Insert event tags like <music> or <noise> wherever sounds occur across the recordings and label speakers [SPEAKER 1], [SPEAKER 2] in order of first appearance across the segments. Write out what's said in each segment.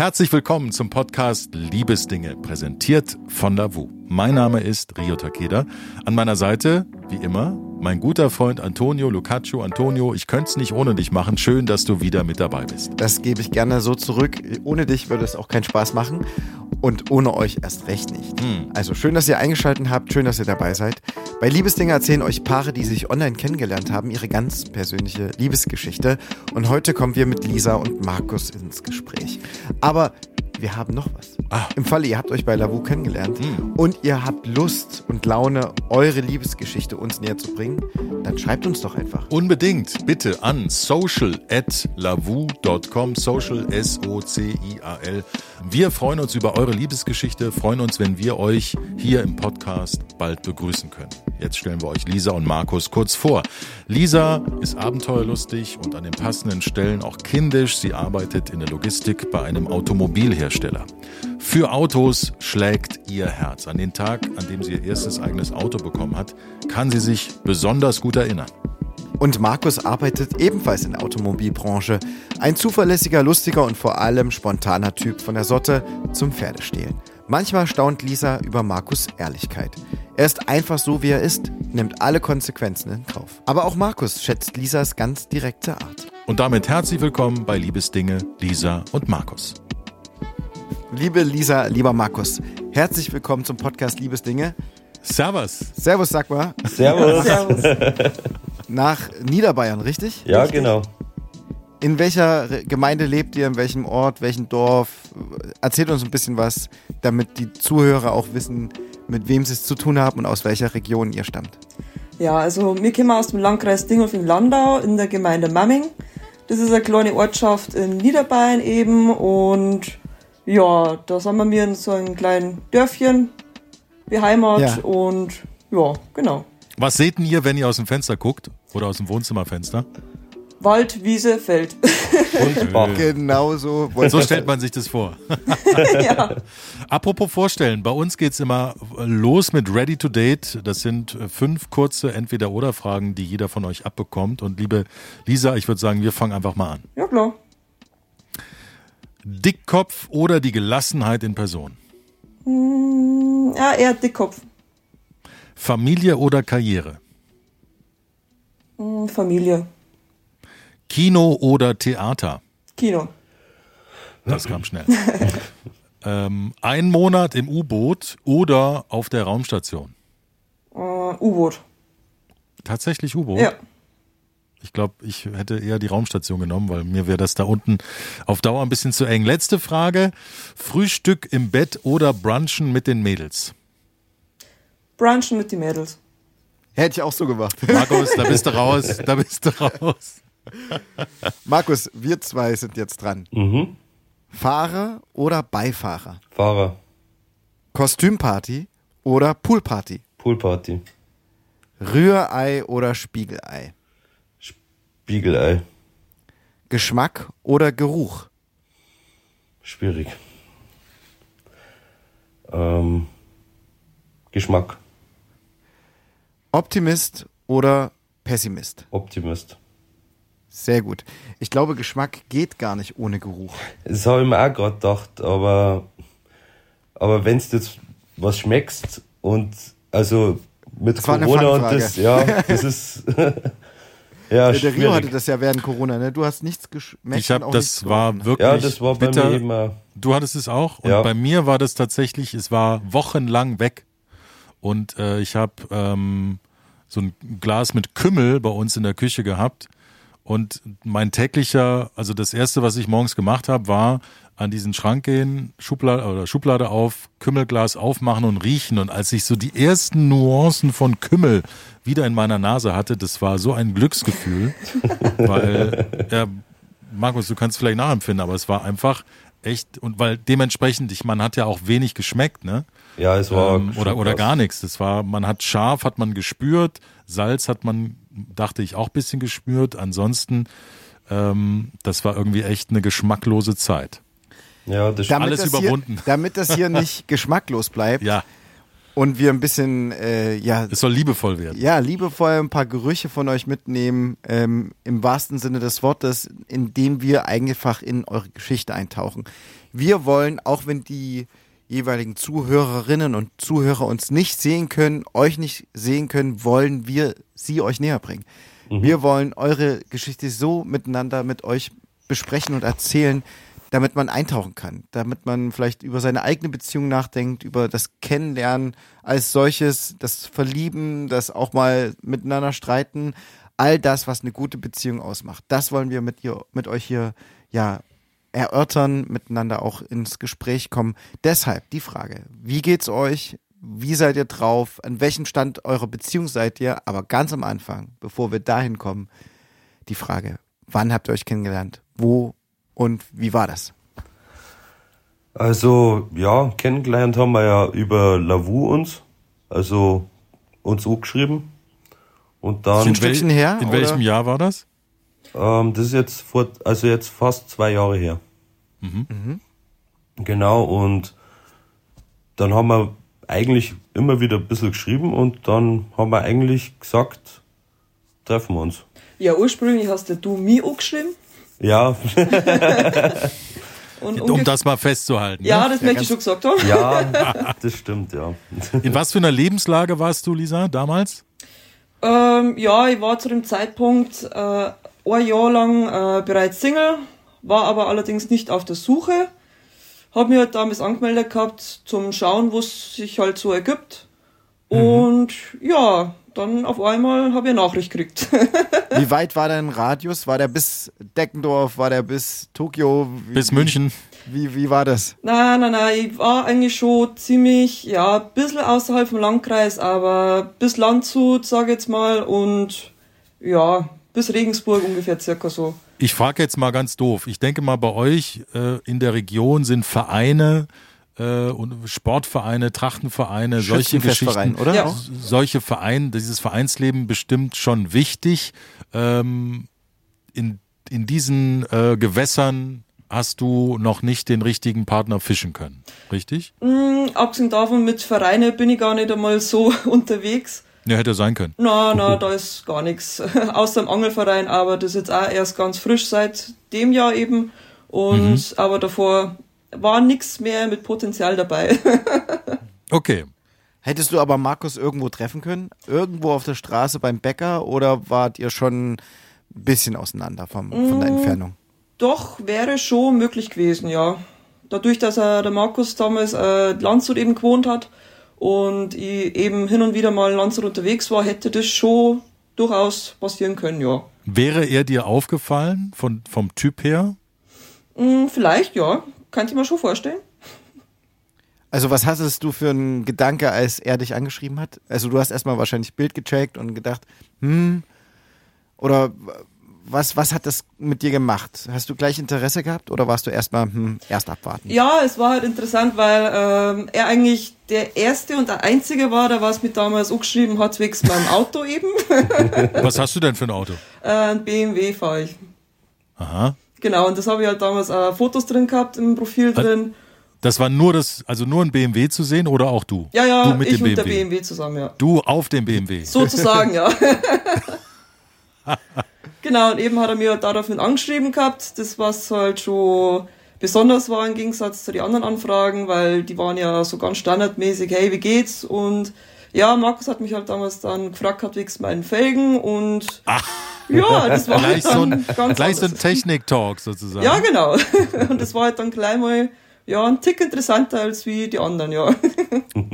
[SPEAKER 1] Herzlich willkommen zum Podcast Liebesdinge, präsentiert von Lavu. Mein Name ist Rio Takeda. An meiner Seite, wie immer, mein guter Freund Antonio Lucaccio. Antonio, ich könnte es nicht ohne dich machen. Schön, dass du wieder mit dabei bist.
[SPEAKER 2] Das gebe ich gerne so zurück. Ohne dich würde es auch keinen Spaß machen und ohne euch erst recht nicht. Hm. Also schön, dass ihr eingeschaltet habt, schön, dass ihr dabei seid. Bei Liebesdinge erzählen euch Paare, die sich online kennengelernt haben, ihre ganz persönliche Liebesgeschichte. Und heute kommen wir mit Lisa und Markus ins Gespräch. Aber wir haben noch was. Ah. Im Falle, ihr habt euch bei Lavu kennengelernt mhm. und ihr habt Lust und Laune, eure Liebesgeschichte uns näher zu bringen, dann schreibt uns doch einfach.
[SPEAKER 1] Unbedingt, bitte an social at lavu.com, social S-O-C-I-A-L. Wir freuen uns über eure Liebesgeschichte, freuen uns, wenn wir euch hier im Podcast bald begrüßen können. Jetzt stellen wir euch Lisa und Markus kurz vor. Lisa ist abenteuerlustig und an den passenden Stellen auch kindisch. Sie arbeitet in der Logistik bei einem Automobilhersteller. Für Autos schlägt ihr Herz. An den Tag, an dem sie ihr erstes eigenes Auto bekommen hat, kann sie sich besonders gut erinnern.
[SPEAKER 2] Und Markus arbeitet ebenfalls in der Automobilbranche. Ein zuverlässiger, lustiger und vor allem spontaner Typ von der Sorte zum Pferdestehlen. Manchmal staunt Lisa über Markus Ehrlichkeit. Er ist einfach so, wie er ist, nimmt alle Konsequenzen in Kauf. Aber auch Markus schätzt Lisas ganz direkte Art.
[SPEAKER 1] Und damit herzlich willkommen bei Liebesdinge, Lisa und Markus.
[SPEAKER 2] Liebe Lisa, lieber Markus, herzlich willkommen zum Podcast Liebesdinge.
[SPEAKER 1] Servus.
[SPEAKER 2] Servus, sag mal.
[SPEAKER 3] Servus. Servus.
[SPEAKER 2] Nach Niederbayern, richtig?
[SPEAKER 3] Ja,
[SPEAKER 2] richtig?
[SPEAKER 3] genau.
[SPEAKER 2] In welcher Gemeinde lebt ihr, in welchem Ort, welchem Dorf? Erzählt uns ein bisschen was, damit die Zuhörer auch wissen, mit wem sie es zu tun haben und aus welcher Region ihr stammt.
[SPEAKER 4] Ja, also wir kommen aus dem Landkreis Dingolfing-Landau in der Gemeinde Mamming. Das ist eine kleine Ortschaft in Niederbayern eben und ja, da sind wir in so einem kleinen Dörfchen wie Heimat ja. und ja, genau.
[SPEAKER 1] Was seht ihr, wenn ihr aus dem Fenster guckt oder aus dem Wohnzimmerfenster?
[SPEAKER 4] Wald, Wiese, Feld. <laughs>
[SPEAKER 2] Und Bach. Genau so.
[SPEAKER 1] So stellt man sich das vor. <laughs> ja. Apropos vorstellen, bei uns geht es immer los mit Ready to Date. Das sind fünf kurze Entweder-Oder-Fragen, die jeder von euch abbekommt. Und liebe Lisa, ich würde sagen, wir fangen einfach mal an.
[SPEAKER 4] Ja, klar.
[SPEAKER 1] Dickkopf oder die Gelassenheit in Person?
[SPEAKER 4] Hm, ja, eher Dickkopf.
[SPEAKER 1] Familie oder Karriere?
[SPEAKER 4] Hm, Familie.
[SPEAKER 1] Kino oder Theater?
[SPEAKER 4] Kino.
[SPEAKER 1] Das kam schnell. <laughs> ähm, ein Monat im U-Boot oder auf der Raumstation?
[SPEAKER 4] Uh, U-Boot.
[SPEAKER 1] Tatsächlich U-Boot?
[SPEAKER 4] Ja.
[SPEAKER 1] Ich glaube, ich hätte eher die Raumstation genommen, weil mir wäre das da unten auf Dauer ein bisschen zu eng. Letzte Frage. Frühstück im Bett oder Brunchen mit den Mädels?
[SPEAKER 4] Brunchen mit den Mädels.
[SPEAKER 2] Hätte ich auch so gemacht.
[SPEAKER 1] Markus, da bist du raus. Da bist du raus.
[SPEAKER 2] Markus, wir zwei sind jetzt dran.
[SPEAKER 3] Mhm.
[SPEAKER 2] Fahrer oder Beifahrer?
[SPEAKER 3] Fahrer.
[SPEAKER 2] Kostümparty oder Poolparty?
[SPEAKER 3] Poolparty.
[SPEAKER 2] Rührei oder Spiegelei?
[SPEAKER 3] Spiegelei.
[SPEAKER 2] Geschmack oder Geruch?
[SPEAKER 3] Schwierig. Ähm, Geschmack.
[SPEAKER 2] Optimist oder Pessimist?
[SPEAKER 3] Optimist.
[SPEAKER 2] Sehr gut. Ich glaube, Geschmack geht gar nicht ohne Geruch.
[SPEAKER 3] Das habe ich mir auch gerade gedacht, aber, aber wenn du jetzt was schmeckst und also mit das Corona und das, ja, das ist. <laughs> <laughs>
[SPEAKER 2] ja, der Rio hatte das ja während Corona, ne? Du hast nichts geschmeckt.
[SPEAKER 1] Ich habe, das war
[SPEAKER 3] gerochen.
[SPEAKER 1] wirklich.
[SPEAKER 3] Ja, das war bei
[SPEAKER 1] bitter.
[SPEAKER 3] mir immer.
[SPEAKER 1] Du hattest es auch und
[SPEAKER 3] ja.
[SPEAKER 1] bei mir war das tatsächlich, es war wochenlang weg und äh, ich habe ähm, so ein Glas mit Kümmel bei uns in der Küche gehabt und mein täglicher, also das erste, was ich morgens gemacht habe, war an diesen Schrank gehen, Schublade oder Schublade auf, Kümmelglas aufmachen und riechen. Und als ich so die ersten Nuancen von Kümmel wieder in meiner Nase hatte, das war so ein Glücksgefühl, <laughs> weil ja, Markus, du kannst vielleicht nachempfinden, aber es war einfach echt und weil dementsprechend, ich, man hat ja auch wenig geschmeckt, ne?
[SPEAKER 3] Ja, es war
[SPEAKER 1] ähm, oder oder gar nichts. Das war, man hat scharf, hat man gespürt, Salz hat man dachte ich, auch ein bisschen gespürt. Ansonsten, ähm, das war irgendwie echt eine geschmacklose Zeit.
[SPEAKER 3] Ja, das
[SPEAKER 2] damit
[SPEAKER 1] alles
[SPEAKER 2] das
[SPEAKER 1] überwunden.
[SPEAKER 2] Hier, damit das hier <laughs> nicht geschmacklos bleibt,
[SPEAKER 1] ja.
[SPEAKER 2] und wir ein bisschen, äh, ja.
[SPEAKER 1] Es soll liebevoll werden.
[SPEAKER 2] Ja, liebevoll ein paar Gerüche von euch mitnehmen, ähm, im wahrsten Sinne des Wortes, indem wir einfach in eure Geschichte eintauchen. Wir wollen, auch wenn die jeweiligen Zuhörerinnen und Zuhörer uns nicht sehen können, euch nicht sehen können, wollen wir sie euch näher bringen. Mhm. Wir wollen eure Geschichte so miteinander mit euch besprechen und erzählen, damit man eintauchen kann, damit man vielleicht über seine eigene Beziehung nachdenkt, über das Kennenlernen als solches, das Verlieben, das auch mal miteinander streiten, all das, was eine gute Beziehung ausmacht. Das wollen wir mit, ihr, mit euch hier ja erörtern, miteinander auch ins Gespräch kommen. Deshalb die Frage, wie geht's euch? Wie seid ihr drauf? An welchem Stand eurer Beziehung seid ihr? Aber ganz am Anfang, bevor wir dahin kommen, die Frage, wann habt ihr euch kennengelernt? Wo und wie war das?
[SPEAKER 3] Also, ja, kennengelernt haben wir ja über Lavu uns, also uns angeschrieben. Und dann.
[SPEAKER 1] In, wel her, in welchem Jahr war das?
[SPEAKER 3] Ähm, das ist jetzt vor, also jetzt fast zwei Jahre her. Mhm. Mhm. Genau, und dann haben wir eigentlich immer wieder ein bisschen geschrieben und dann haben wir eigentlich gesagt, treffen wir uns.
[SPEAKER 4] Ja, ursprünglich hast du mich angeschrieben.
[SPEAKER 3] Ja. <laughs>
[SPEAKER 1] um das mal festzuhalten.
[SPEAKER 4] Ja, ne? das ja, möchte ich schon gesagt haben.
[SPEAKER 3] Ja, <laughs> das stimmt, ja.
[SPEAKER 1] In was für einer Lebenslage warst du, Lisa, damals?
[SPEAKER 4] Ähm, ja, ich war zu dem Zeitpunkt äh, ein Jahr lang äh, bereits Single, war aber allerdings nicht auf der Suche. Hab mich halt damals angemeldet gehabt zum Schauen, was sich halt so ergibt. Mhm. Und ja, dann auf einmal habe ich eine Nachricht gekriegt. <laughs>
[SPEAKER 2] Wie weit war dein Radius? War der bis Deckendorf? War der bis Tokio?
[SPEAKER 1] Wie, bis München?
[SPEAKER 2] Wie, wie war das?
[SPEAKER 4] Nein, nein, nein. Ich war eigentlich schon ziemlich, ja, ein bisschen außerhalb vom Landkreis, aber bis Landshut, sag ich jetzt mal, und ja, bis Regensburg ungefähr circa so.
[SPEAKER 1] Ich frage jetzt mal ganz doof. Ich denke mal, bei euch äh, in der Region sind Vereine, äh, und Sportvereine, Trachtenvereine, solche Geschichten,
[SPEAKER 2] oder? Ja.
[SPEAKER 1] Solche Vereine, dieses Vereinsleben bestimmt schon wichtig. Ähm, in, in diesen äh, Gewässern hast du noch nicht den richtigen Partner fischen können, richtig?
[SPEAKER 4] Mm, abgesehen davon, mit Vereine bin ich gar nicht einmal so <laughs> unterwegs.
[SPEAKER 1] Ja, hätte sein können.
[SPEAKER 4] Na, na, da ist gar nichts. <laughs> Außer im Angelverein, aber das ist jetzt auch erst ganz frisch seit dem Jahr eben. Und mhm. aber davor war nichts mehr mit Potenzial dabei. <laughs>
[SPEAKER 1] okay.
[SPEAKER 2] Hättest du aber Markus irgendwo treffen können? Irgendwo auf der Straße beim Bäcker oder wart ihr schon ein bisschen auseinander vom, von der mm, Entfernung?
[SPEAKER 4] Doch, wäre schon möglich gewesen, ja. Dadurch, dass er, der Markus damals äh, Landshut eben gewohnt hat und ich eben hin und wieder mal in Landshut unterwegs war, hätte das schon durchaus passieren können, ja.
[SPEAKER 1] Wäre er dir aufgefallen von, vom Typ her?
[SPEAKER 4] Mm, vielleicht, ja. Kannst du mir schon vorstellen?
[SPEAKER 2] Also was hattest du für einen Gedanke, als er dich angeschrieben hat? Also du hast erstmal wahrscheinlich Bild gecheckt und gedacht, hm, oder was, was hat das mit dir gemacht? Hast du gleich Interesse gehabt oder warst du erstmal hm, erst abwarten?
[SPEAKER 4] Ja, es war halt interessant, weil ähm, er eigentlich der erste und der einzige war, der was mit damals angeschrieben hat, wegen meinem Auto eben. <laughs>
[SPEAKER 1] was hast du denn für ein Auto?
[SPEAKER 4] Äh, ein BMW fahre ich.
[SPEAKER 1] Aha.
[SPEAKER 4] Genau, und das habe ich halt damals äh, Fotos drin gehabt im Profil drin.
[SPEAKER 1] Das war nur das, also nur ein BMW zu sehen oder auch du?
[SPEAKER 4] Ja, ja,
[SPEAKER 1] du mit
[SPEAKER 4] ich
[SPEAKER 1] dem
[SPEAKER 4] mit
[SPEAKER 1] BMW.
[SPEAKER 4] der BMW zusammen, ja.
[SPEAKER 1] Du auf dem BMW.
[SPEAKER 4] Sozusagen, ja. <laughs> genau, und eben hat er mir halt daraufhin angeschrieben gehabt, das was halt schon besonders war im Gegensatz zu den anderen Anfragen, weil die waren ja so ganz standardmäßig, hey, wie geht's? Und ja, Markus hat mich halt damals dann gefragt gehabt wegen meinen Felgen und Ach. Ja, das war <laughs>
[SPEAKER 1] gleich halt so ein, ganz Gleich so ein Technik-Talk sozusagen.
[SPEAKER 4] Ja, genau. <laughs> Und das war halt dann gleich mal ja, ein Tick interessanter als wie die anderen, ja.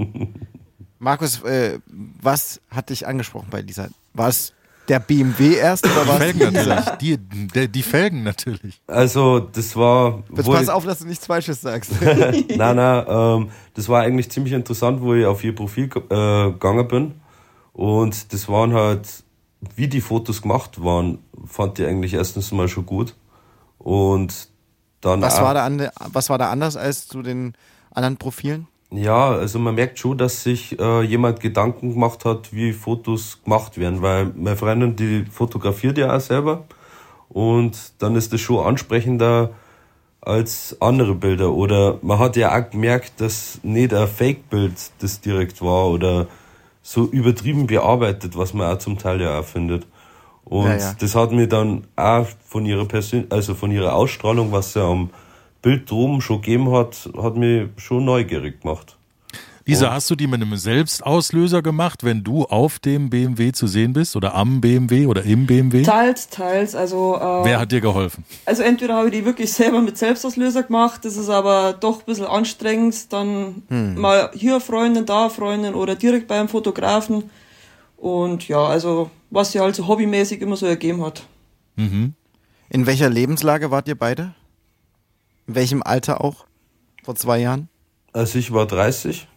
[SPEAKER 4] <laughs>
[SPEAKER 2] Markus, äh, was hat dich angesprochen bei dieser? War es der BMW erst oder was?
[SPEAKER 1] Die Felgen natürlich. Die, die, die, Felgen natürlich.
[SPEAKER 3] Also, das war.
[SPEAKER 2] Jetzt pass auf, dass du nichts Falsches sagst. <laughs>
[SPEAKER 3] nein, nein, ähm, das war eigentlich ziemlich interessant, wo ich auf ihr Profil äh, gegangen bin. Und das waren halt wie die Fotos gemacht waren, fand ich eigentlich erstens mal schon gut. Und dann.
[SPEAKER 2] Was, war da, was war da anders als zu den anderen Profilen?
[SPEAKER 3] Ja, also man merkt schon, dass sich äh, jemand Gedanken gemacht hat, wie Fotos gemacht werden, weil meine Freundin, die fotografiert ja auch selber und dann ist es schon ansprechender, als andere Bilder. Oder man hat ja auch gemerkt, dass nicht ein Fake-Bild das direkt war oder so übertrieben bearbeitet, was man auch zum Teil ja auch findet. Und ja, ja. das hat mir dann auch von ihrer Persön also von ihrer Ausstrahlung, was sie am Bild drum schon gegeben hat, hat mich schon neugierig gemacht.
[SPEAKER 1] Lisa, hast du die mit einem Selbstauslöser gemacht, wenn du auf dem BMW zu sehen bist oder am BMW oder im BMW?
[SPEAKER 4] Teils, teils. Also,
[SPEAKER 1] äh, Wer hat dir geholfen?
[SPEAKER 4] Also entweder habe ich die wirklich selber mit Selbstauslöser gemacht, das ist aber doch ein bisschen anstrengend, dann hm. mal hier Freundin, da Freundin oder direkt beim Fotografen. Und ja, also was sich halt so hobbymäßig immer so ergeben hat.
[SPEAKER 2] Mhm. In welcher Lebenslage wart ihr beide? In welchem Alter auch? Vor zwei Jahren?
[SPEAKER 3] Also ich war 30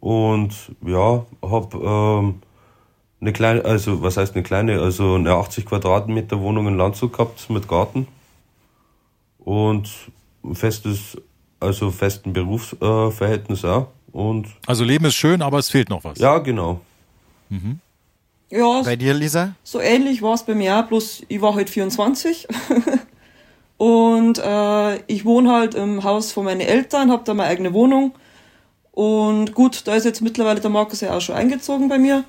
[SPEAKER 3] und ja, hab ähm, eine kleine, also was heißt eine kleine, also eine 80 Quadratmeter Wohnung in Landshut gehabt mit Garten und festes, also festen Berufsverhältnis auch. Und
[SPEAKER 1] also Leben ist schön, aber es fehlt noch was.
[SPEAKER 3] Ja, genau.
[SPEAKER 2] Mhm. Ja, bei dir, Lisa?
[SPEAKER 4] So ähnlich war es bei mir, bloß ich war halt 24. <laughs> und äh, ich wohne halt im Haus von meinen Eltern, habe da meine eigene Wohnung und gut, da ist jetzt mittlerweile der Markus ja auch schon eingezogen bei mir.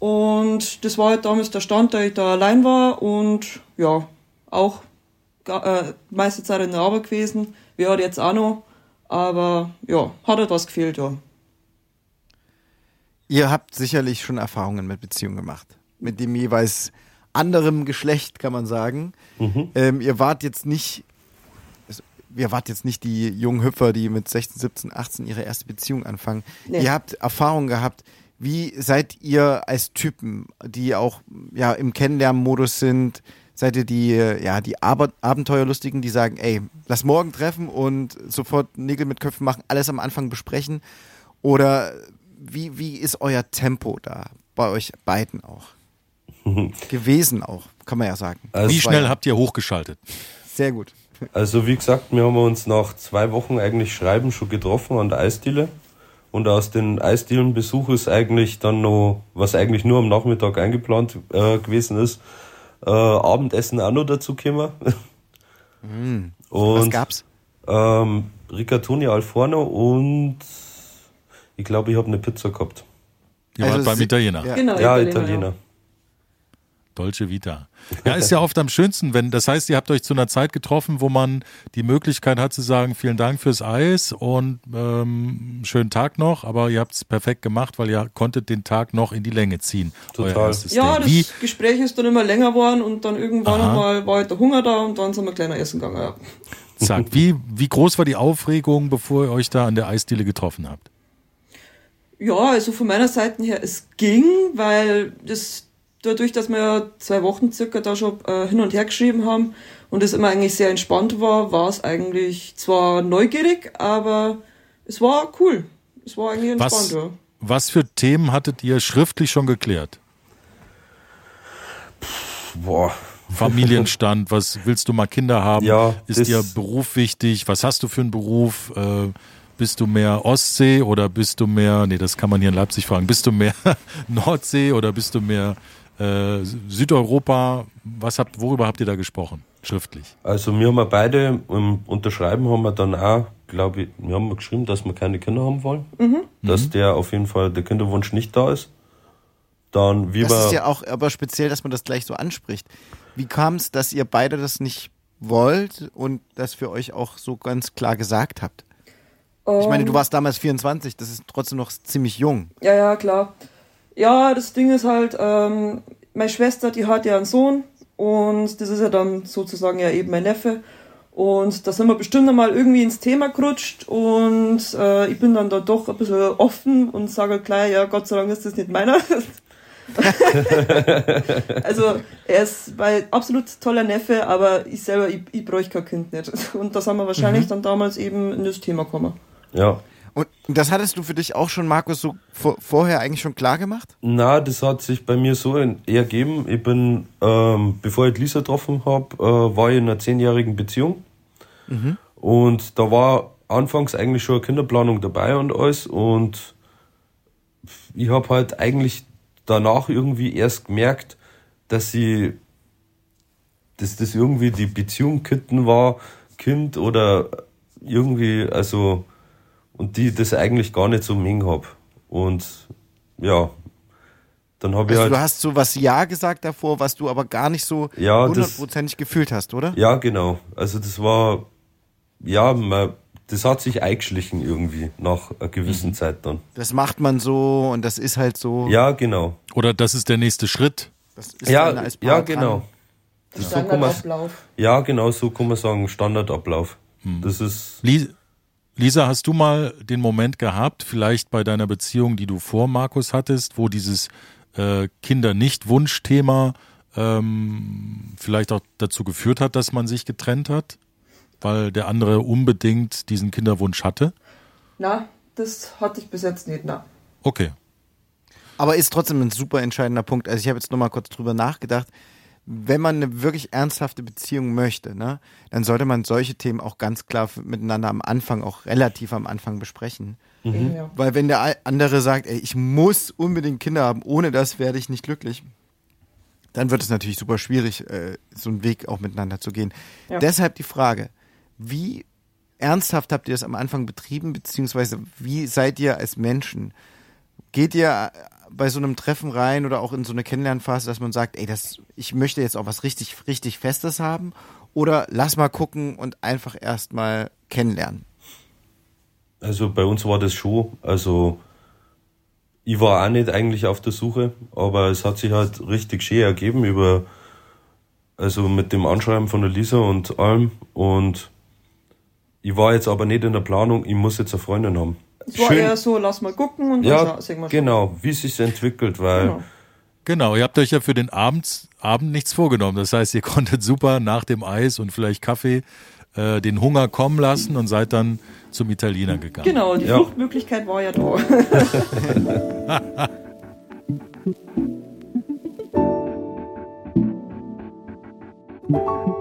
[SPEAKER 4] Und das war halt damals der Stand, da ich da allein war und ja, auch äh, meiste Zeit in der Arbeit gewesen. Wäre halt jetzt auch noch. Aber ja, hat halt was gefehlt, ja.
[SPEAKER 2] Ihr habt sicherlich schon Erfahrungen mit Beziehungen gemacht. Mit dem jeweils anderen Geschlecht, kann man sagen. Mhm. Ähm, ihr wart jetzt nicht ihr wart jetzt nicht die jungen Hüpfer, die mit 16, 17, 18 ihre erste Beziehung anfangen. Nee. Ihr habt Erfahrung gehabt. Wie seid ihr als Typen, die auch ja im Kennenlernmodus sind? Seid ihr die ja die Ab Abenteuerlustigen, die sagen, ey, lass morgen treffen und sofort Nägel mit Köpfen machen, alles am Anfang besprechen? Oder wie wie ist euer Tempo da bei euch beiden auch gewesen auch, kann man ja sagen.
[SPEAKER 1] Also wie schnell habt ihr hochgeschaltet?
[SPEAKER 2] Sehr gut.
[SPEAKER 3] Also wie gesagt, wir haben uns nach zwei Wochen eigentlich Schreiben schon getroffen an der Eisdiele. Und aus den Eisdielenbesuch ist eigentlich dann noch, was eigentlich nur am Nachmittag eingeplant äh, gewesen ist, äh, Abendessen auch noch dazu gekommen.
[SPEAKER 2] Mm. <laughs> Und, was gab's?
[SPEAKER 3] Ähm, Rigatoni al Forno und ich glaube, ich habe eine Pizza gehabt.
[SPEAKER 1] Ihr also beim Italiener.
[SPEAKER 3] Ja, genau, ja Italiener. Italiener.
[SPEAKER 1] Dolce Vita. Ja, ist ja oft am schönsten, wenn, das heißt, ihr habt euch zu einer Zeit getroffen, wo man die Möglichkeit hat zu sagen, vielen Dank fürs Eis und ähm, schönen Tag noch, aber ihr habt es perfekt gemacht, weil ihr konntet den Tag noch in die Länge ziehen.
[SPEAKER 3] Total.
[SPEAKER 4] Ja, das Wie? Gespräch ist dann immer länger geworden und dann irgendwann nochmal war halt der Hunger da und dann sind wir kleiner essen gegangen. Ja.
[SPEAKER 1] Zack. Wie, wie groß war die Aufregung, bevor ihr euch da an der Eisdiele getroffen habt?
[SPEAKER 4] Ja, also von meiner Seite her, es ging, weil das dadurch, dass wir ja zwei Wochen circa da schon äh, hin und her geschrieben haben und es immer eigentlich sehr entspannt war, war es eigentlich zwar neugierig, aber es war cool. Es war eigentlich entspannt, was, ja.
[SPEAKER 1] Was für Themen hattet ihr schriftlich schon geklärt?
[SPEAKER 3] Boah.
[SPEAKER 1] Familienstand, <laughs> was willst du mal Kinder haben?
[SPEAKER 3] Ja,
[SPEAKER 1] ist dir Beruf wichtig? Was hast du für einen Beruf? Äh, bist du mehr Ostsee oder bist du mehr, nee, das kann man hier in Leipzig fragen, bist du mehr <laughs> Nordsee oder bist du mehr äh, Südeuropa, was habt, worüber habt ihr da gesprochen, schriftlich?
[SPEAKER 3] Also wir haben beide im Unterschreiben haben wir dann auch, glaube ich, wir haben geschrieben, dass wir keine Kinder haben wollen, mhm. dass mhm. der auf jeden Fall der Kinderwunsch nicht da ist. Dann wie
[SPEAKER 2] Das ist ja auch aber speziell, dass man das gleich so anspricht. Wie kam es, dass ihr beide das nicht wollt und das für euch auch so ganz klar gesagt habt? Um, ich meine, du ähm. warst damals 24, das ist trotzdem noch ziemlich jung.
[SPEAKER 4] Ja, ja, klar. Ja, das Ding ist halt, ähm, meine Schwester, die hat ja einen Sohn und das ist ja dann sozusagen ja eben mein Neffe. Und da sind wir bestimmt einmal irgendwie ins Thema gerutscht und äh, ich bin dann da doch ein bisschen offen und sage gleich, ja, Gott sei Dank ist das nicht meiner. <laughs> also er ist ein absolut toller Neffe, aber ich selber, ich, ich bräuchte kein Kind nicht. Und das haben wir wahrscheinlich mhm. dann damals eben in das Thema gekommen.
[SPEAKER 3] Ja,
[SPEAKER 2] und das hattest du für dich auch schon, Markus, so vor, vorher eigentlich schon klar gemacht?
[SPEAKER 3] Na, das hat sich bei mir so ergeben. Ich bin, ähm, bevor ich Lisa getroffen habe, äh, war ich in einer zehnjährigen Beziehung. Mhm. Und da war anfangs eigentlich schon eine Kinderplanung dabei und alles. Und ich habe halt eigentlich danach irgendwie erst gemerkt, dass sie, dass das irgendwie die Beziehung kitten war, Kind oder irgendwie, also, und die das eigentlich gar nicht so mengen hab. Und ja, dann habe ich
[SPEAKER 2] Also
[SPEAKER 3] halt.
[SPEAKER 2] du hast so was Ja gesagt davor, was du aber gar nicht so
[SPEAKER 3] Ja, das-
[SPEAKER 2] hundertprozentig gefühlt hast, oder?
[SPEAKER 3] Ja, genau. Also das war, ja, man, das hat sich eingeschlichen irgendwie nach einer gewissen Zeit dann.
[SPEAKER 2] Das macht man so und das ist halt so.
[SPEAKER 3] Ja, genau.
[SPEAKER 1] Oder das ist der nächste Schritt.
[SPEAKER 2] Das ist
[SPEAKER 3] Ja,
[SPEAKER 2] dann als Paar
[SPEAKER 3] ja, genau. So
[SPEAKER 4] Standardablauf.
[SPEAKER 3] Ja, genau, so kann man sagen, Standardablauf. Das ist,
[SPEAKER 1] Li- Lisa, hast du mal den Moment gehabt, vielleicht bei deiner Beziehung, die du vor Markus hattest, wo dieses äh, Kinder-Nicht-Wunsch-Thema ähm, vielleicht auch dazu geführt hat, dass man sich getrennt hat, weil der andere unbedingt diesen Kinderwunsch hatte?
[SPEAKER 4] Na, das hatte ich bis jetzt nicht, na.
[SPEAKER 1] Okay.
[SPEAKER 2] Aber ist trotzdem ein super entscheidender Punkt. Also ich habe jetzt nochmal kurz drüber nachgedacht. Wenn man eine wirklich ernsthafte Beziehung möchte, ne, dann sollte man solche Themen auch ganz klar miteinander am Anfang, auch relativ am Anfang besprechen.
[SPEAKER 4] Ja.
[SPEAKER 2] Weil wenn der andere sagt, ey, ich muss unbedingt Kinder haben, ohne das werde ich nicht glücklich, dann wird es natürlich super schwierig, äh, so einen Weg auch miteinander zu gehen.
[SPEAKER 4] Ja.
[SPEAKER 2] Deshalb die Frage, wie ernsthaft habt ihr das am Anfang betrieben, beziehungsweise wie seid ihr als Menschen? Geht ihr bei so einem Treffen rein oder auch in so eine Kennenlernphase, dass man sagt, ey, das, ich möchte jetzt auch was richtig, richtig Festes haben? Oder lass mal gucken und einfach erstmal kennenlernen?
[SPEAKER 3] also bei uns war das schon, also ich war auch nicht eigentlich auf der Suche, aber es hat sich halt richtig schön ergeben über, also mit dem Anschreiben von der Lisa und allem und ich war jetzt aber nicht in der Planung, ich muss jetzt eine Freundin haben.
[SPEAKER 4] Es war eher so, lass mal gucken und dann
[SPEAKER 3] ja,
[SPEAKER 4] scha- sehen wir schon.
[SPEAKER 3] genau, wie sich's entwickelt, weil
[SPEAKER 4] Genau.
[SPEAKER 1] Genau, ihr habt euch ja für den Abend, Abend nichts vorgenommen. Das heißt, ihr <laughs> konntet super nach dem Eis und vielleicht Kaffee äh, den Hunger kommen lassen und seid dann zum Italiener gegangen.
[SPEAKER 4] Genau, die
[SPEAKER 3] Ja.
[SPEAKER 4] Fluchtmöglichkeit war ja da. <laughs> <laughs>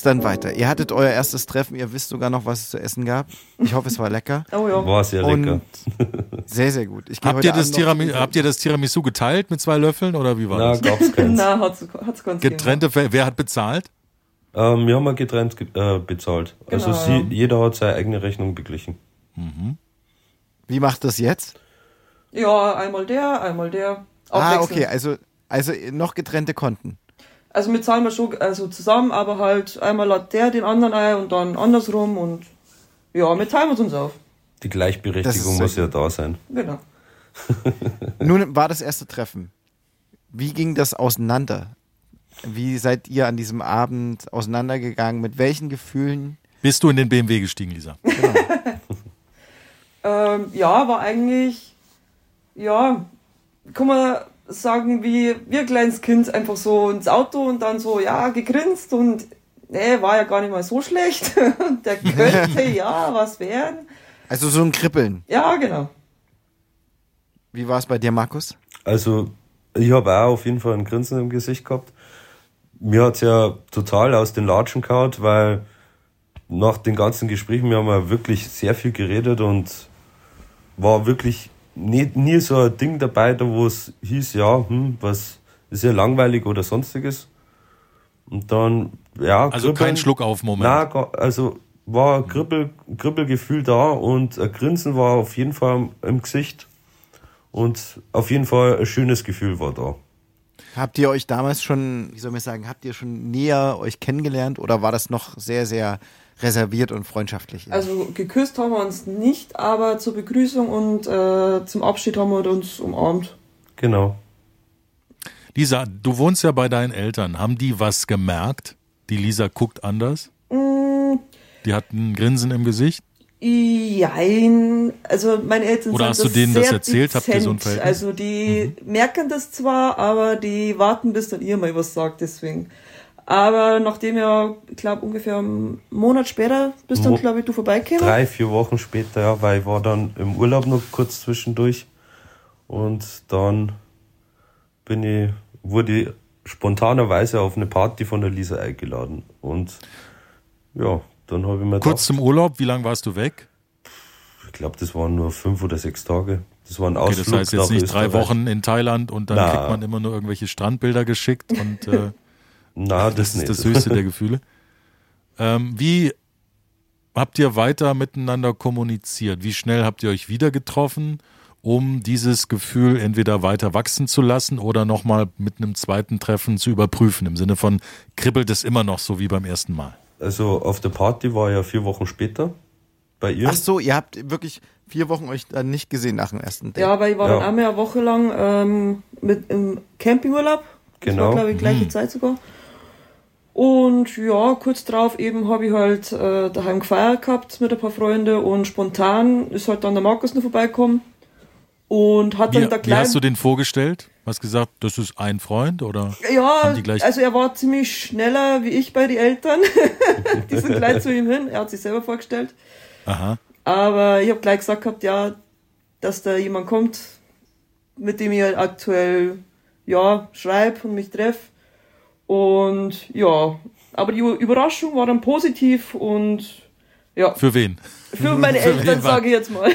[SPEAKER 2] es dann weiter? Ihr hattet euer erstes Treffen, ihr wisst sogar noch, was es zu essen gab. Ich hoffe, es war lecker. <laughs>
[SPEAKER 4] Oh ja.
[SPEAKER 3] war sehr lecker.
[SPEAKER 2] Und sehr, sehr gut.
[SPEAKER 1] Habt ihr, das Tiramisu, habt ihr das Tiramisu geteilt mit zwei Löffeln oder wie war
[SPEAKER 3] Na,
[SPEAKER 1] das?
[SPEAKER 3] gab's keins. <laughs>
[SPEAKER 4] Na, hat's, hat's ganz
[SPEAKER 1] Getrennte, wer hat bezahlt?
[SPEAKER 3] Ähm, wir haben ja getrennt ge äh, bezahlt. Also
[SPEAKER 4] Genau,
[SPEAKER 3] sie,
[SPEAKER 4] ja.
[SPEAKER 3] jeder hat seine eigene Rechnung beglichen.
[SPEAKER 2] Wie macht das jetzt?
[SPEAKER 4] Ja, einmal der, einmal der.
[SPEAKER 2] Ah, okay, also, also noch getrennte Konten.
[SPEAKER 4] Also wir zahlen wir schon also zusammen, aber halt einmal hat der den anderen ein und dann andersrum und ja, wir teilen uns uns auf.
[SPEAKER 3] Die Gleichberechtigung muss ja da sein.
[SPEAKER 4] Genau. <laughs>
[SPEAKER 2] Nun war das erste Treffen. Wie ging das auseinander? Wie seid ihr an diesem Abend auseinandergegangen? Mit welchen Gefühlen?
[SPEAKER 1] Bist du in den BMW gestiegen, Lisa? <laughs>
[SPEAKER 4] Ähm, ja, war eigentlich, ja, kann man sagen, wie, ein kleines Kind einfach so ins Auto und dann so, ja, gegrinst und nee, war ja gar nicht mal so schlecht. <laughs> Der könnte <laughs> ja was werden.
[SPEAKER 2] Also so ein Kribbeln.
[SPEAKER 4] Ja, genau.
[SPEAKER 2] Wie war es bei dir, Markus?
[SPEAKER 3] Also ich habe auch auf jeden Fall ein Grinsen im Gesicht gehabt. Mir hat's ja total aus den Latschen gehauen, weil nach den ganzen Gesprächen, wir haben ja wirklich sehr viel geredet und war wirklich nie, nie so ein Ding dabei, da wo es hieß, ja, hm, was ist ja langweilig oder sonstiges. Und dann, ja,
[SPEAKER 1] Also
[SPEAKER 3] kribbeln.
[SPEAKER 1] kein Schluck auf Moment.
[SPEAKER 3] Na, ga- also war ein Kribbel, Kribbelgefühl da und ein Grinsen war auf jeden Fall im Gesicht. Und auf jeden Fall ein schönes Gefühl war da.
[SPEAKER 2] Habt ihr euch damals schon, wie soll man sagen, habt ihr schon näher euch kennengelernt oder war das noch sehr, sehr reserviert und freundschaftlich?
[SPEAKER 4] Also geküsst haben wir uns nicht, aber zur Begrüßung und äh, zum Abschied haben wir uns umarmt.
[SPEAKER 3] Genau.
[SPEAKER 1] Lisa, du wohnst ja bei deinen Eltern. Haben die was gemerkt? Die Lisa guckt anders?
[SPEAKER 4] Mm,
[SPEAKER 1] Die hat ein Grinsen im Gesicht?
[SPEAKER 4] Jein, also meine Eltern
[SPEAKER 1] Oder
[SPEAKER 4] sind
[SPEAKER 1] hast du denen das erzählt? Habt ihr so ein. Verhältnis?
[SPEAKER 4] Also die merken das zwar, aber die warten, bis dann ihr mal was sagt, deswegen. Aber nachdem ja, ich glaube ungefähr einen Monat später bist dann, glaube ich, du vorbeigekommen.
[SPEAKER 3] Drei, vier Wochen später, ja, weil ich war dann im Urlaub noch kurz zwischendurch. Und dann bin ich, wurde ich spontanerweise auf eine Party von der Lisa eingeladen. Und ja, dann habe ich mir
[SPEAKER 1] Kurz
[SPEAKER 3] gedacht,
[SPEAKER 1] zum Urlaub, wie lange warst du weg?
[SPEAKER 3] ich glaube, das waren nur fünf oder sechs Tage. Das war ein
[SPEAKER 1] Okay,
[SPEAKER 3] Ausflug
[SPEAKER 1] das heißt jetzt nicht drei. Wochen in Thailand und dann
[SPEAKER 3] Na.
[SPEAKER 1] kriegt man immer nur irgendwelche Strandbilder geschickt und äh, <laughs>
[SPEAKER 3] Na,
[SPEAKER 1] das
[SPEAKER 3] das,
[SPEAKER 1] ist
[SPEAKER 3] nicht.
[SPEAKER 1] das höchste der <laughs> Gefühle. Ähm, wie habt ihr weiter miteinander kommuniziert? Wie schnell habt ihr euch wieder getroffen, um dieses Gefühl entweder weiter wachsen zu lassen oder nochmal mit einem zweiten Treffen zu überprüfen? Im Sinne von, kribbelt es immer noch so wie beim ersten Mal?
[SPEAKER 3] Also auf der Party war ja vier Wochen später bei ihr.
[SPEAKER 2] Ach so, ihr habt wirklich vier Wochen euch dann nicht gesehen nach dem ersten Date.
[SPEAKER 4] Ja, weil ich war
[SPEAKER 3] Ja.
[SPEAKER 4] dann einmal eine Woche lang ähm, mit im Campingurlaub. Das
[SPEAKER 3] Genau.
[SPEAKER 4] war, glaube ich, gleiche Zeit sogar. Und ja, kurz drauf eben habe ich halt äh, daheim gefeiert gehabt mit ein paar Freunden und spontan ist halt dann der Markus noch vorbeigekommen und hat
[SPEAKER 1] Wie,
[SPEAKER 4] dann der
[SPEAKER 1] wie
[SPEAKER 4] Kleine...
[SPEAKER 1] hast du den vorgestellt? Hast gesagt, das ist ein Freund oder?
[SPEAKER 4] Ja,
[SPEAKER 1] gleich-
[SPEAKER 4] also er war ziemlich schneller wie ich bei den Eltern. <laughs> die sind gleich zu ihm hin. Er hat sich selber vorgestellt.
[SPEAKER 1] Aha.
[SPEAKER 4] Aber ich habe gleich gesagt gehabt, ja, dass da jemand kommt, mit dem ich halt aktuell ja schreibe und mich treffe. Und ja, aber die Überraschung war dann positiv und ja,
[SPEAKER 1] Für wen?
[SPEAKER 4] für meine Eltern
[SPEAKER 1] war-
[SPEAKER 4] sage ich jetzt mal.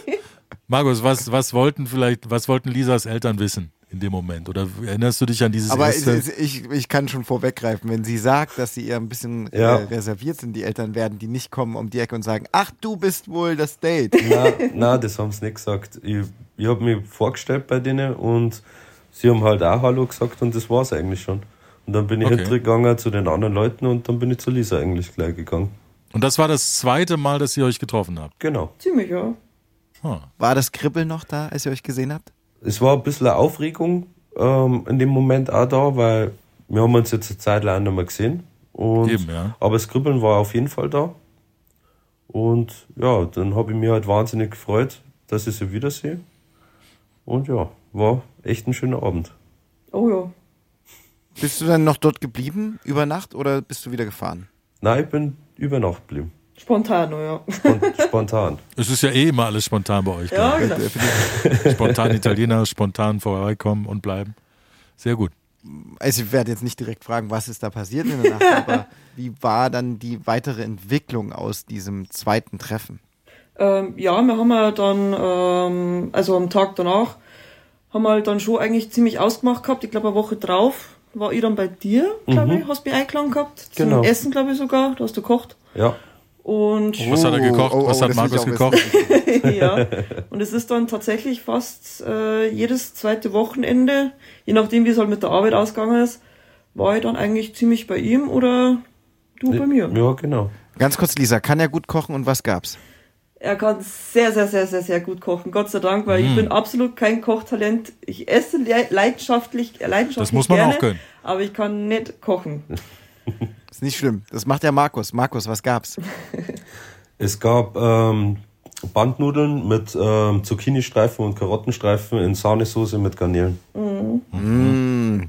[SPEAKER 4] <laughs>
[SPEAKER 1] Markus, was, was wollten vielleicht, was wollten Lisas Eltern wissen in dem Moment? Oder erinnerst du dich an dieses
[SPEAKER 2] Aber
[SPEAKER 1] erste?
[SPEAKER 2] es- es- ich, ich kann schon vorweggreifen, wenn sie sagt, dass sie eher ein bisschen
[SPEAKER 3] Ja.
[SPEAKER 2] äh, reserviert sind, die Eltern werden, die nicht kommen um die Ecke und sagen, ach, du bist wohl das Date.
[SPEAKER 3] Na, na, das haben sie nicht gesagt. Ich, ich habe mich vorgestellt bei denen und sie haben halt auch Hallo gesagt und das war's eigentlich schon. Und dann bin ich
[SPEAKER 1] Okay.
[SPEAKER 3] hintergegangen zu den anderen Leuten und dann bin ich zu Lisa eigentlich gleich gegangen.
[SPEAKER 1] Und das war das zweite Mal, dass ihr euch getroffen habt.
[SPEAKER 3] Genau.
[SPEAKER 4] Ziemlich, ja.
[SPEAKER 2] War das Kribbeln noch da, als ihr euch gesehen habt?
[SPEAKER 3] Es war ein bisschen Aufregung ähm, in dem Moment auch da, weil wir haben uns jetzt eine Zeit lang nicht mehr gesehen. Und,
[SPEAKER 1] Eben, ja.
[SPEAKER 3] Aber das Kribbeln war auf jeden Fall da. Und ja, dann habe ich mich halt wahnsinnig gefreut, dass ich sie wiedersehe. Und ja, war echt ein schöner Abend.
[SPEAKER 4] Oh ja.
[SPEAKER 2] Bist du dann noch dort geblieben über Nacht oder bist du wieder gefahren?
[SPEAKER 3] Nein, ich bin über Nacht geblieben.
[SPEAKER 4] Spontan, oh ja.
[SPEAKER 3] Spon- Spontan. <laughs>
[SPEAKER 1] Es ist ja eh immer alles spontan bei euch.
[SPEAKER 4] Ja, genau.
[SPEAKER 1] Spontan Italiener, spontan vorbeikommen und bleiben. Sehr gut.
[SPEAKER 2] Also ich werde jetzt nicht direkt fragen, was ist da passiert in der Nacht, <laughs> aber wie war dann die weitere Entwicklung aus diesem zweiten Treffen?
[SPEAKER 4] Ähm, ja, wir haben ja dann, ähm, also am Tag danach, haben wir halt dann schon eigentlich ziemlich ausgemacht gehabt. Ich glaube, eine Woche drauf war ich dann bei dir, glaube ich, hast mich eingeladen gehabt. Zum
[SPEAKER 3] Genau.
[SPEAKER 4] Essen, glaube ich sogar. Da hast du gekocht.
[SPEAKER 3] Ja.
[SPEAKER 4] Und
[SPEAKER 1] Was hat er gekocht?
[SPEAKER 2] oh, oh,
[SPEAKER 1] Was hat
[SPEAKER 2] ich
[SPEAKER 1] Markus gekocht? <laughs>
[SPEAKER 4] ja. Und es ist dann tatsächlich fast äh, jedes zweite Wochenende, je nachdem wie es halt mit der Arbeit ausgegangen ist, war ich dann eigentlich ziemlich bei ihm oder du bei mir.
[SPEAKER 3] Ja, genau.
[SPEAKER 2] Ganz kurz, Lisa, kann er gut kochen und was gab's?
[SPEAKER 4] Er kann sehr, sehr, sehr, sehr, sehr gut kochen, Gott sei Dank, weil ich
[SPEAKER 1] Mhm.
[SPEAKER 4] bin absolut kein Kochtalent. Ich esse le leidenschaftlich, äh, leidenschaftlich
[SPEAKER 1] Das muss man
[SPEAKER 4] gerne,
[SPEAKER 1] auch können.
[SPEAKER 4] aber ich kann nicht kochen. <laughs>
[SPEAKER 2] Ist nicht schlimm. Das macht ja Markus. Markus, was gab's? <laughs>
[SPEAKER 3] Es gab ähm, Bandnudeln mit ähm, Zucchini-Streifen und Karottenstreifen in Sahnesoße mit Garnelen.
[SPEAKER 2] Mm,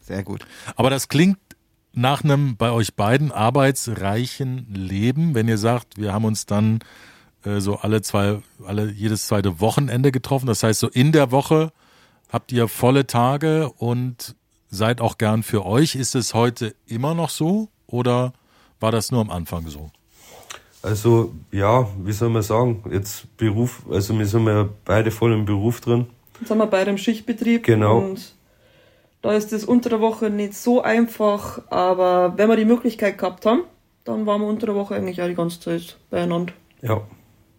[SPEAKER 2] sehr gut.
[SPEAKER 1] Aber das klingt nach einem bei euch beiden arbeitsreichen Leben, wenn ihr sagt, wir haben uns dann äh, so alle zwei, alle jedes zweite Wochenende getroffen. Das heißt, so in der Woche habt ihr volle Tage und seid auch gern für euch. Ist es heute immer noch so oder war das nur am Anfang so?
[SPEAKER 3] Also, ja, wie soll man sagen, jetzt Beruf, also wir sind ja beide voll im Beruf drin.
[SPEAKER 4] Jetzt sind wir beide im Schichtbetrieb
[SPEAKER 3] Genau.
[SPEAKER 4] und da ist das unter der Woche nicht so einfach, aber wenn wir die Möglichkeit gehabt haben, dann waren wir unter der Woche eigentlich auch die ganze Zeit beieinander.
[SPEAKER 3] Ja.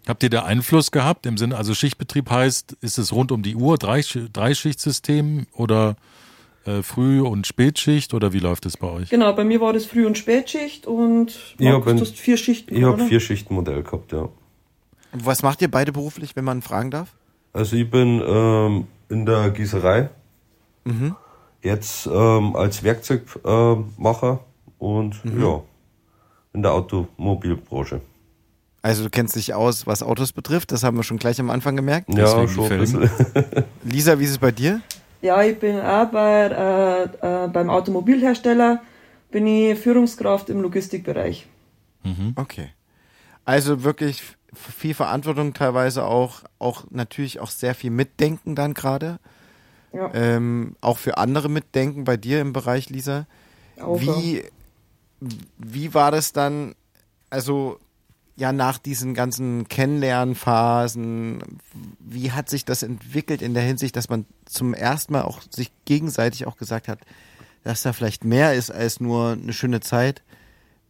[SPEAKER 1] Habt ihr da Einfluss gehabt im Sinne, also Schichtbetrieb heißt, ist es rund um die Uhr, drei, Dreischichtsystem oder äh, Früh- und Spätschicht oder wie läuft es bei euch?
[SPEAKER 4] Genau, bei mir war das Früh- und Spätschicht und
[SPEAKER 3] Ja,
[SPEAKER 4] Markus,
[SPEAKER 3] wenn-
[SPEAKER 4] du hast vier Schichten,
[SPEAKER 3] Ich habe vier Schichtenmodell gehabt, ja.
[SPEAKER 2] Was macht ihr beide beruflich, wenn man fragen darf?
[SPEAKER 3] Also ich bin ähm, in der Gießerei,
[SPEAKER 2] Mhm.
[SPEAKER 3] jetzt ähm, als Werkzeugmacher Macher und
[SPEAKER 2] Mhm.
[SPEAKER 3] ja, in der Automobilbranche.
[SPEAKER 2] Also du kennst dich aus, was Autos betrifft. Das haben wir schon gleich am Anfang gemerkt.
[SPEAKER 3] Ja, schon. <laughs> <laughs>
[SPEAKER 2] Lisa, wie ist es bei dir?
[SPEAKER 4] Ja, ich bin auch bei, äh, äh, beim Automobilhersteller, bin ich Führungskraft im Logistikbereich.
[SPEAKER 2] Okay. Also wirklich viel Verantwortung teilweise auch, auch natürlich auch sehr viel Mitdenken dann gerade. Ja. Ähm, auch für andere mitdenken bei dir im Bereich, Lisa. Auch wie, wie war das dann, also ja, nach diesen ganzen Kennenlernphasen, wie hat sich das entwickelt in der Hinsicht, dass man zum ersten Mal auch sich gegenseitig auch gesagt hat, dass da vielleicht mehr ist als nur eine schöne Zeit?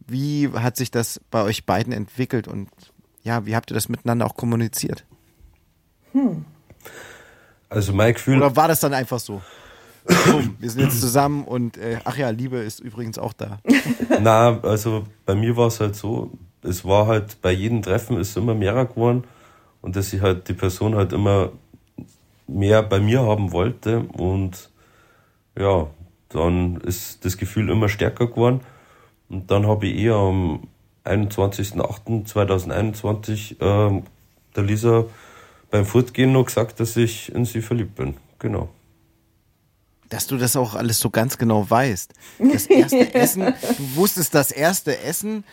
[SPEAKER 2] Wie hat sich das bei euch beiden entwickelt und ja, wie habt ihr das miteinander auch kommuniziert? Hm.
[SPEAKER 3] Also mein Gefühl.
[SPEAKER 2] Oder war das dann einfach so? wir sind jetzt zusammen und äh, ach ja, Liebe ist übrigens auch da.
[SPEAKER 3] Na, also bei mir war es halt so, es war halt bei jedem Treffen ist immer mehr geworden und dass ich halt die Person halt immer mehr bei mir haben wollte und ja, dann ist das Gefühl immer stärker geworden und dann habe ich eher am 21.08.2021 äh, der Lisa beim Fortgehen noch gesagt, dass ich in sie verliebt bin. Genau.
[SPEAKER 2] Dass du das auch alles so ganz genau weißt. Das erste Essen, du wusstest das erste Essen,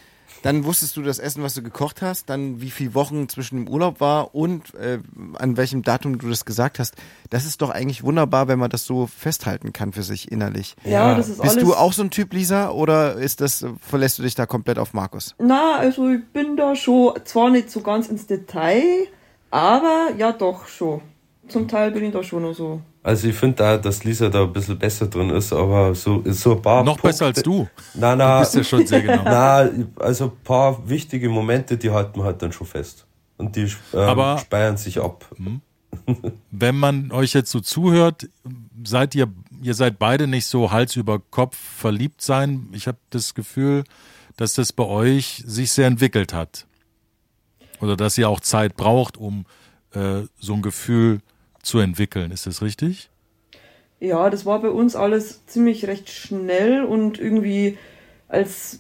[SPEAKER 2] dann wusstest du das Essen, was du gekocht hast, dann wie viele Wochen zwischen dem Urlaub war und äh, an welchem Datum du das gesagt hast. Das ist doch eigentlich wunderbar, wenn man das so festhalten kann für sich innerlich.
[SPEAKER 4] Ja, das ist
[SPEAKER 2] Bist
[SPEAKER 4] alles
[SPEAKER 2] du auch so ein Typ, Lisa, oder ist das, verlässt du dich da komplett auf Markus?
[SPEAKER 4] Na, also ich bin da schon, zwar nicht so ganz ins Detail, aber ja doch schon. Zum Teil bin ich da schon noch so.
[SPEAKER 3] Also ich finde da, dass Lisa da ein bisschen besser drin ist, aber so, so ein paar.
[SPEAKER 1] Noch Punkte, besser als du.
[SPEAKER 3] Na, na.
[SPEAKER 1] Du bist ja schon sehr genau. <laughs>
[SPEAKER 3] Na, also ein paar wichtige Momente, die halten wir halt dann schon fest. Und die ähm, aber, speiern sich ab. Mhm.
[SPEAKER 1] Wenn man euch jetzt so zuhört, seid ihr, ihr seid beide nicht so Hals über Kopf verliebt sein. Ich habe das Gefühl, dass das bei euch sich sehr entwickelt hat. Oder dass ihr auch Zeit braucht, um äh, so ein Gefühl zu entwickeln. Ist das richtig?
[SPEAKER 4] Ja, das war bei uns alles ziemlich recht schnell und irgendwie als,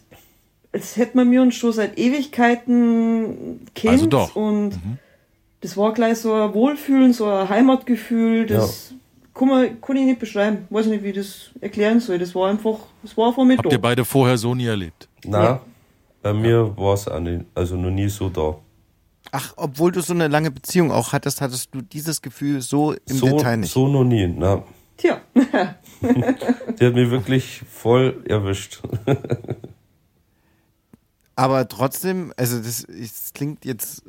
[SPEAKER 4] als hätten wir mir uns schon seit Ewigkeiten kennt. Also
[SPEAKER 1] doch.
[SPEAKER 4] Und mhm. das war gleich so ein Wohlfühlen, so ein Heimatgefühl, das ja. kann, man, kann ich nicht beschreiben. Weiß nicht, wie ich das erklären soll. Das war einfach, das war von mir
[SPEAKER 1] Habt da. ihr beide vorher so nie erlebt?
[SPEAKER 3] Nein, ja. bei mir war es also noch nie so da.
[SPEAKER 2] Ach, obwohl du so eine lange Beziehung auch hattest, hattest du dieses Gefühl so im
[SPEAKER 3] so,
[SPEAKER 2] Detail nicht?
[SPEAKER 3] So noch nie, na.
[SPEAKER 4] Tja. <laughs>
[SPEAKER 3] Die hat mich wirklich voll erwischt. <laughs>
[SPEAKER 2] Aber trotzdem, also das, das, klingt jetzt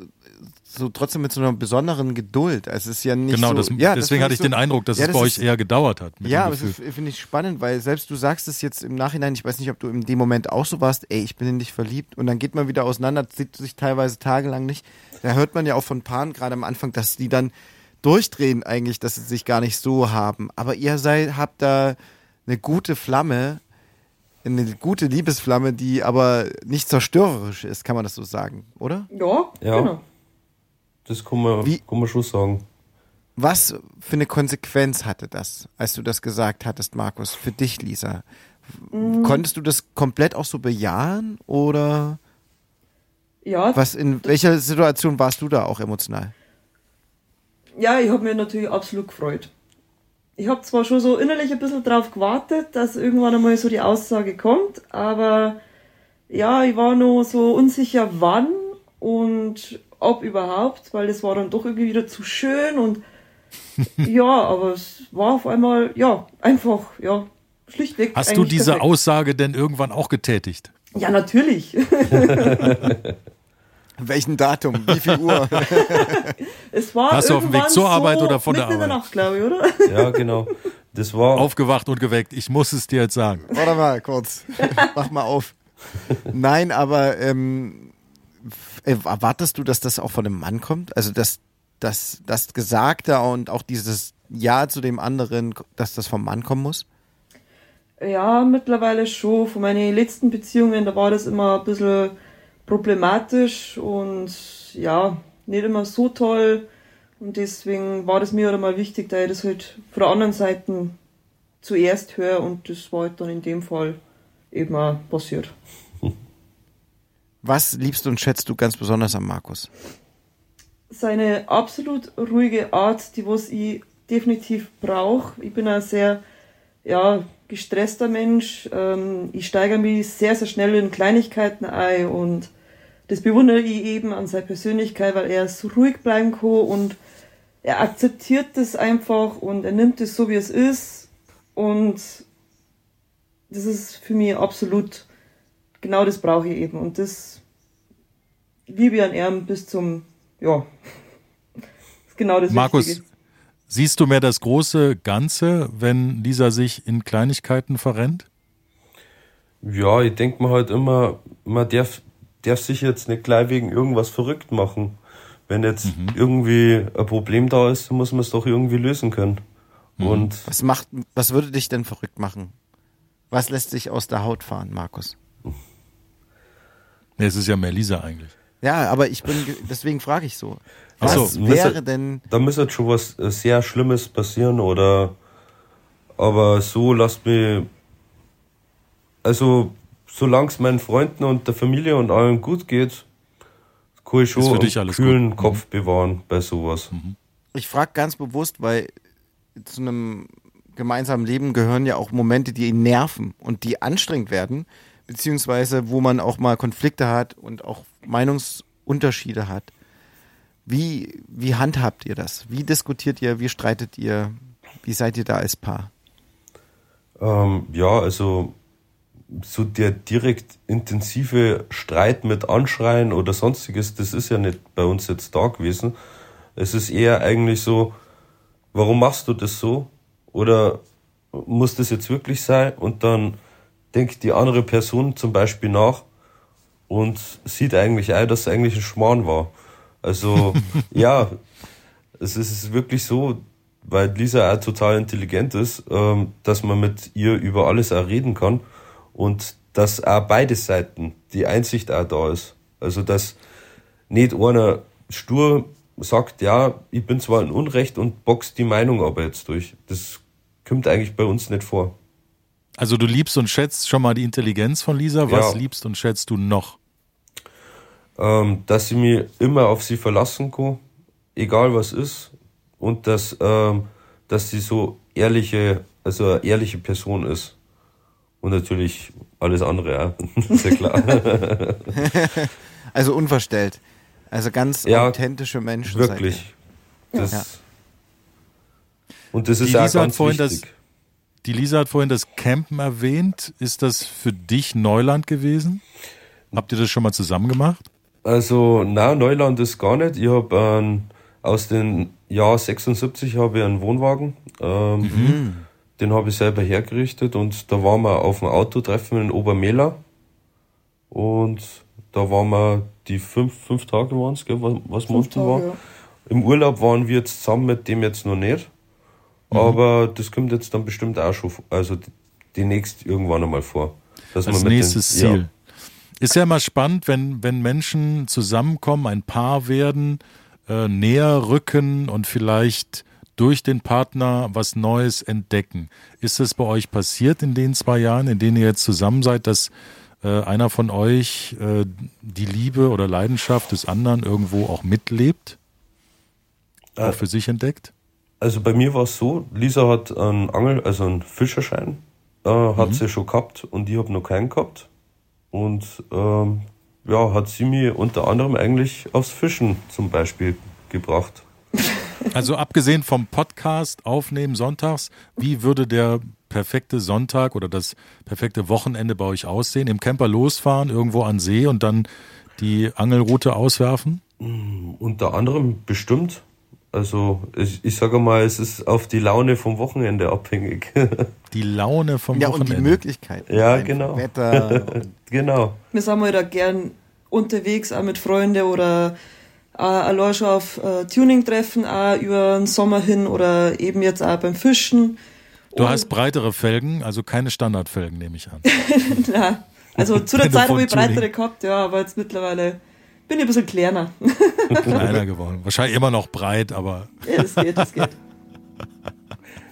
[SPEAKER 2] so trotzdem mit so einer besonderen Geduld. Also es ist ja nicht
[SPEAKER 1] genau,
[SPEAKER 2] so,
[SPEAKER 1] das,
[SPEAKER 2] ja,
[SPEAKER 1] deswegen hatte ich so, den Eindruck, dass ja, es bei euch eher gedauert hat.
[SPEAKER 2] ja, aber das finde ich spannend, weil selbst du sagst es jetzt im Nachhinein, ich weiß nicht, ob du in dem Moment auch so warst, ey, ich bin in dich verliebt und dann geht man wieder auseinander, sieht sich teilweise tagelang nicht. Da hört man ja auch von Paaren gerade am Anfang, dass die dann durchdrehen eigentlich, dass sie sich gar nicht so haben. Aber ihr seid, habt da eine gute Flamme, eine gute Liebesflamme, die aber nicht zerstörerisch ist, kann man das so sagen, oder?
[SPEAKER 4] Ja, ja. genau.
[SPEAKER 3] Das kann man, Wie, kann man schon sagen.
[SPEAKER 2] Was für eine Konsequenz hatte das, als du das gesagt hattest, Markus, für dich, Lisa? Mhm. Konntest du das komplett auch so bejahen oder?
[SPEAKER 4] Ja.
[SPEAKER 2] Was, in welcher Situation warst du da auch emotional?
[SPEAKER 4] Ja, ich habe mich natürlich absolut gefreut. Ich habe zwar schon so innerlich ein bisschen drauf gewartet, dass irgendwann einmal so die Aussage kommt, aber ja, ich war noch so unsicher, wann und ob überhaupt, weil das war dann doch irgendwie wieder zu schön und <laughs> ja, aber es war auf einmal, ja, einfach, ja, schlichtweg.
[SPEAKER 1] Hast du diese perfekt. Aussage denn irgendwann auch getätigt?
[SPEAKER 4] Ja, natürlich. <laughs> <laughs>
[SPEAKER 2] Welchen Datum? Wie viel Uhr? <laughs>
[SPEAKER 4] es war
[SPEAKER 1] Hast du auf dem Weg zur Arbeit so oder von der Arbeit?
[SPEAKER 4] in der Nacht, glaube ich, oder? <laughs>
[SPEAKER 3] Ja, genau. Das war
[SPEAKER 1] aufgewacht und geweckt. Ich muss es dir jetzt sagen.
[SPEAKER 2] Warte mal kurz. Mach mal auf. Nein, aber ähm, erwartest du, dass das auch von einem Mann kommt? Also dass das, das Gesagte und auch dieses Ja zu dem anderen, dass das vom Mann kommen muss?
[SPEAKER 4] Ja, mittlerweile schon. Von meinen letzten Beziehungen, da war das immer ein bisschen problematisch und ja, nicht immer so toll. Und deswegen war das mir halt mal wichtig, da ich das halt von der anderen Seite zuerst höre und das war halt dann in dem Fall eben auch passiert.
[SPEAKER 2] Was liebst und schätzt du ganz besonders am Markus?
[SPEAKER 4] Seine absolut ruhige Art, die was ich definitiv brauche. Ich bin ein sehr ja, gestresster Mensch. Ähm, ich steigere mich sehr, sehr schnell in Kleinigkeiten ein und das bewundere ich eben an seiner Persönlichkeit, weil er so ruhig bleiben kann und er akzeptiert das einfach und er nimmt es so, wie es ist. Und das ist für mich absolut, genau das brauche ich eben. Und das liebe ich an ihm bis zum, ja, ist <laughs> genau das
[SPEAKER 1] Markus,
[SPEAKER 4] Wichtige.
[SPEAKER 1] siehst du mehr das große Ganze, wenn Lisa sich in Kleinigkeiten verrennt?
[SPEAKER 3] Ja, ich denke mir halt immer, man darf, darf sich jetzt nicht gleich wegen irgendwas verrückt machen. Wenn jetzt mhm. irgendwie ein Problem da ist, dann muss man es doch irgendwie lösen können. Mhm. Und
[SPEAKER 2] was macht, was würde dich denn verrückt machen? Was lässt sich aus der Haut fahren, Markus?
[SPEAKER 1] Nee, es ist ja mehr Lisa eigentlich.
[SPEAKER 2] Ja, aber ich bin, deswegen frage ich so. Was so, wäre müsste, denn.
[SPEAKER 3] Da müsste schon was äh, sehr Schlimmes passieren oder, aber so lasst mich also solange es meinen Freunden und der Familie und allen gut geht, kann ich schon einen kühlen gut. Kopf mhm. bewahren bei sowas. Mhm.
[SPEAKER 2] Ich frage ganz bewusst, weil zu einem gemeinsamen Leben gehören ja auch Momente, die ihn nerven und die anstrengend werden, beziehungsweise wo man auch mal Konflikte hat und auch Meinungsunterschiede hat. Wie, wie handhabt ihr das? Wie diskutiert ihr? Wie streitet ihr? Wie seid ihr da als Paar?
[SPEAKER 3] Ähm, ja, also so der direkt intensive Streit mit Anschreien oder sonstiges, das ist ja nicht bei uns jetzt da gewesen. Es ist eher eigentlich so, warum machst du das so? Oder muss das jetzt wirklich sein? Und dann denkt die andere Person zum Beispiel nach und sieht eigentlich ein, dass es eigentlich ein Schmarrn war. Also, <laughs> ja, es ist wirklich so, weil Lisa auch total intelligent ist, ähm, dass man mit ihr über alles auch reden kann und dass auch beide Seiten die Einsicht auch da ist. Also dass nicht einer stur sagt, ja, ich bin zwar in Unrecht und boxt die Meinung aber jetzt durch. Das kommt eigentlich bei uns nicht vor.
[SPEAKER 1] Also du liebst und schätzt schon mal die Intelligenz von Lisa. Was ja. liebst und schätzt du noch?
[SPEAKER 3] Ähm, dass sie mir immer auf sie verlassen kann, egal was ist. Und dass, ähm, dass sie so ehrliche, also eine ehrliche Person ist. Und natürlich alles andere, ja. <laughs> Ist ja klar. <laughs>
[SPEAKER 2] also unverstellt. Also ganz ja, authentische Menschen.
[SPEAKER 3] Wirklich. Das ja. Und das ist ja ganz wichtig. Das,
[SPEAKER 1] die Lisa hat vorhin das Campen erwähnt. Ist das für dich Neuland gewesen? Habt ihr das schon mal zusammen gemacht?
[SPEAKER 3] Also, na, Neuland ist gar nicht. Ich habe ähm, aus dem Jahr 76 habe ich einen Wohnwagen. Ähm, mhm. Den habe ich selber hergerichtet und da waren wir auf dem Autotreffen in Obermehler. Und da waren wir die fünf, fünf Tage waren es, was, was Monate war. Ja. Im Urlaub waren wir jetzt zusammen mit dem jetzt noch nicht. Mhm. Aber das kommt jetzt dann bestimmt auch schon, also demnächst irgendwann einmal vor.
[SPEAKER 1] Dass Als nächstes den, Ziel. Ja. Ist ja immer spannend, wenn, wenn Menschen zusammenkommen, ein Paar werden, äh, näher rücken und vielleicht durch den Partner was Neues entdecken. Ist das bei euch passiert in den zwei Jahren, in denen ihr jetzt zusammen seid, dass äh, einer von euch äh, die Liebe oder Leidenschaft des anderen irgendwo auch mitlebt? Äh, auch für sich entdeckt?
[SPEAKER 3] Also bei mir war es so, Lisa hat einen Angel, also einen Fischerschein, äh, hat mhm. sie schon gehabt und ich habe noch keinen gehabt. Und ähm, ja, hat sie mir unter anderem eigentlich aufs Fischen zum Beispiel gebracht.
[SPEAKER 1] Also abgesehen vom Podcast aufnehmen sonntags, wie würde der perfekte Sonntag oder das perfekte Wochenende bei euch aussehen? Im Camper losfahren, irgendwo an See und dann die Angelroute auswerfen?
[SPEAKER 3] Mm, unter anderem bestimmt. Also ich, ich sage mal, es ist auf die Laune vom Wochenende abhängig. <laughs>
[SPEAKER 1] Die Laune vom
[SPEAKER 2] ja,
[SPEAKER 1] Wochenende.
[SPEAKER 2] Ja, und die Möglichkeiten.
[SPEAKER 3] Ja, genau.
[SPEAKER 2] Wetter. <laughs>
[SPEAKER 3] genau.
[SPEAKER 4] Wir sind mal da gern unterwegs, auch mit Freunden oder äh, allein schon auf äh, Tuning-Treffen auch über den Sommer hin oder eben jetzt auch beim Fischen.
[SPEAKER 1] Du hast breitere Felgen, also keine Standardfelgen, nehme ich an. <laughs>
[SPEAKER 4] Na, also zu der Zeit habe ich breitere gehabt, ja, aber jetzt mittlerweile bin ich ein bisschen kleiner. <laughs>
[SPEAKER 1] Kleiner geworden. Wahrscheinlich immer noch breit, aber. <laughs>
[SPEAKER 4] Ja, das geht, das geht.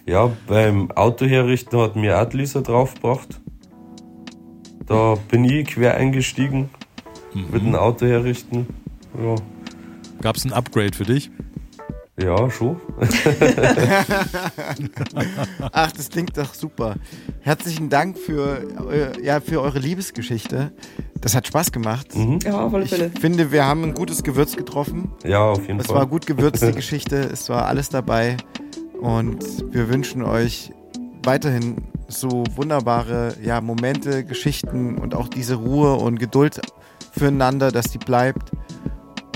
[SPEAKER 3] Ja, beim Auto herrichten hat mir auch Lisa draufgebracht. Da bin ich quer eingestiegen mhm. mit dem Auto herrichten. Ja,
[SPEAKER 1] Gab es ein Upgrade für dich?
[SPEAKER 3] Ja, schon. <laughs>
[SPEAKER 2] Ach, das klingt doch super. Herzlichen Dank für, ja, für eure Liebesgeschichte. Das hat Spaß gemacht.
[SPEAKER 4] Ja, auf alle
[SPEAKER 2] Ich
[SPEAKER 4] Fälle.
[SPEAKER 2] finde, wir haben ein gutes Gewürz getroffen.
[SPEAKER 3] Ja, auf jeden
[SPEAKER 2] Es
[SPEAKER 3] Fall.
[SPEAKER 2] war gut gewürzt, die Geschichte. Es war alles dabei. Und wir wünschen euch weiterhin so wunderbare ja, Momente, Geschichten und auch diese Ruhe und Geduld füreinander, dass die bleibt.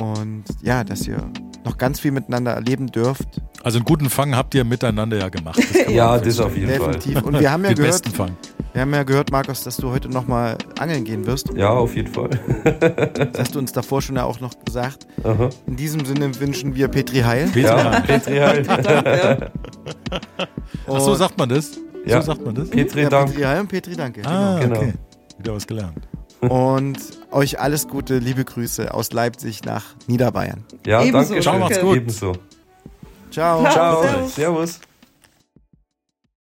[SPEAKER 2] Und ja, dass ihr noch ganz viel miteinander erleben dürft.
[SPEAKER 1] Also einen guten Fang habt ihr miteinander ja gemacht. Das
[SPEAKER 3] Ja, das auf jeden Fall.
[SPEAKER 2] Definitiv. Und wir haben ja
[SPEAKER 1] Den
[SPEAKER 2] gehört,
[SPEAKER 1] besten Fang.
[SPEAKER 2] wir haben ja gehört, Markus, dass du heute nochmal angeln gehen wirst.
[SPEAKER 3] Ja, auf jeden Fall.
[SPEAKER 2] Das hast du uns davor schon ja auch noch gesagt.
[SPEAKER 3] Aha.
[SPEAKER 2] In diesem Sinne wünschen wir Petri Heil.
[SPEAKER 1] Petri
[SPEAKER 3] Ja,
[SPEAKER 1] Heil.
[SPEAKER 3] Petri. <laughs>
[SPEAKER 4] Ja.
[SPEAKER 1] Ach so sagt man das?
[SPEAKER 3] Ja.
[SPEAKER 1] So sagt man das?
[SPEAKER 3] Petri,
[SPEAKER 2] Ja,
[SPEAKER 3] Dank.
[SPEAKER 2] Petri Heil und Petri, danke.
[SPEAKER 1] Ah,
[SPEAKER 3] Genau.
[SPEAKER 1] okay. Wieder was gelernt.
[SPEAKER 2] Und euch alles Gute, liebe Grüße aus Leipzig nach Niederbayern.
[SPEAKER 3] Ja,
[SPEAKER 4] Ebenso,
[SPEAKER 3] danke.
[SPEAKER 1] Ciao, macht's gut.
[SPEAKER 3] Ebenso.
[SPEAKER 2] Ciao.
[SPEAKER 4] Ciao.
[SPEAKER 3] Ciao.
[SPEAKER 4] Servus.
[SPEAKER 3] Servus.